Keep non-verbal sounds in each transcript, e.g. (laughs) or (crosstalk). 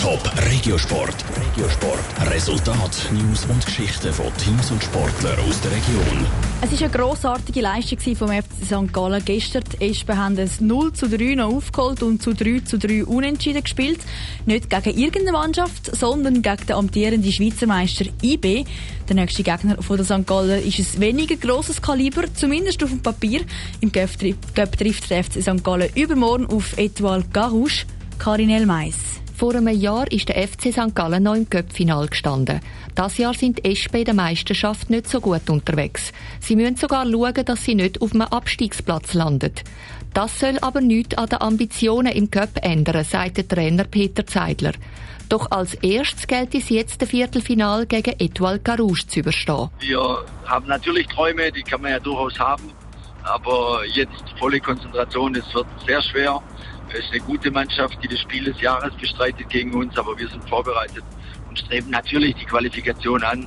Top Regiosport. Regiosport. Resultat, News und Geschichten von Teams und Sportlern aus der Region. Es war eine grossartige Leistung vom FC St. Gallen. Gestern die Espen haben es 0 zu 3 noch aufgeholt und zu 3 zu 3 unentschieden gespielt. Nicht gegen irgendeine Mannschaft, sondern gegen den amtierenden Schweizer Meister IB. Der nächste Gegner von der St. Gallen ist ein weniger grosses Kaliber, zumindest auf dem Papier. Im Göpp trifft der FC St. Gallen übermorgen auf Etoile Garouche. Karin Elmeis. Vor einem Jahr ist der FC St. Gallen noch im Cup-Final gestanden. Das Jahr sind die SP in der Meisterschaft nicht so gut unterwegs. Sie müssen sogar schauen, dass sie nicht auf einem Abstiegsplatz landet. Das soll aber nichts an den Ambitionen im Cup ändern, sagt der Trainer Peter Zeidler. Doch als erstes gilt es jetzt, das Viertelfinal gegen Etoile Carouge zu überstehen. Wir haben natürlich Träume, die kann man ja durchaus haben. Aber jetzt volle Konzentration, es wird sehr schwer. Es ist eine gute Mannschaft, die das Spiel des Jahres bestreitet gegen uns, aber wir sind vorbereitet und streben natürlich die Qualifikation an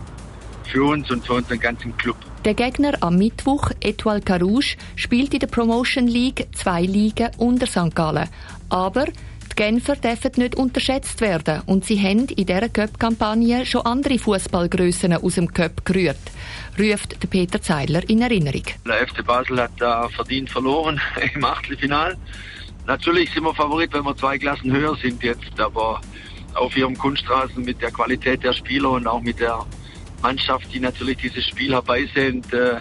für uns und für unseren ganzen Club. Der Gegner am Mittwoch, Etoile Carouge, spielt in der Promotion League zwei Ligen unter St. Gallen. Aber die Genfer dürfen nicht unterschätzt werden und sie haben in dieser Cup-Kampagne schon andere Fußballgrössen aus dem Cup gerührt, ruft Peter Zeidler in Erinnerung. Der FC Basel hat da verdient verloren (laughs) im Achtelfinal. Natürlich sind wir Favorit, wenn wir zwei Klassen höher sind jetzt, aber auf ihrem Kunststraßen mit der Qualität der Spieler und auch mit der Mannschaft, die natürlich dieses Spiel herbeisehnt, äh,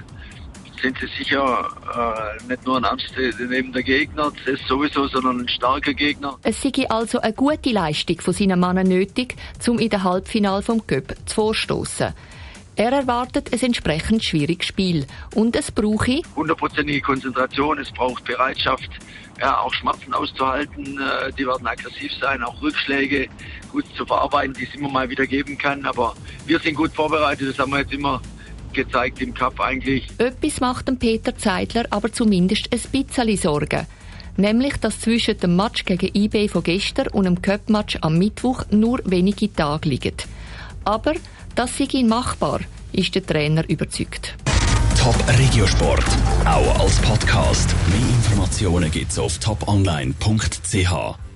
sind sie sicher äh, nicht nur ein ernstzunehmender Gegner, das ist sowieso, sondern ein starker Gegner. Es sei also eine gute Leistung von seinen Männern nötig, um in der Halbfinal vom Cup zu vorstoßen. Er erwartet ein entsprechend schwieriges Spiel und es brauche hundertprozentige Konzentration, es braucht Bereitschaft, ja, auch Schmerzen auszuhalten. Äh, die werden aggressiv sein, auch Rückschläge gut zu verarbeiten, die es immer mal wieder geben kann. Aber wir sind gut vorbereitet, das haben wir jetzt immer gezeigt im Cup eigentlich. Etwas macht dem Peter Zeidler aber zumindest ein bisschen Sorgen. Nämlich, dass zwischen dem Match gegen IB von gestern und dem Cup-Match am Mittwoch nur wenige Tage liegen. Aber das sei machbar, ist der Trainer überzeugt. Top Regiosport, auch als Podcast. Mehr Informationen gibt's auf toponline.ch.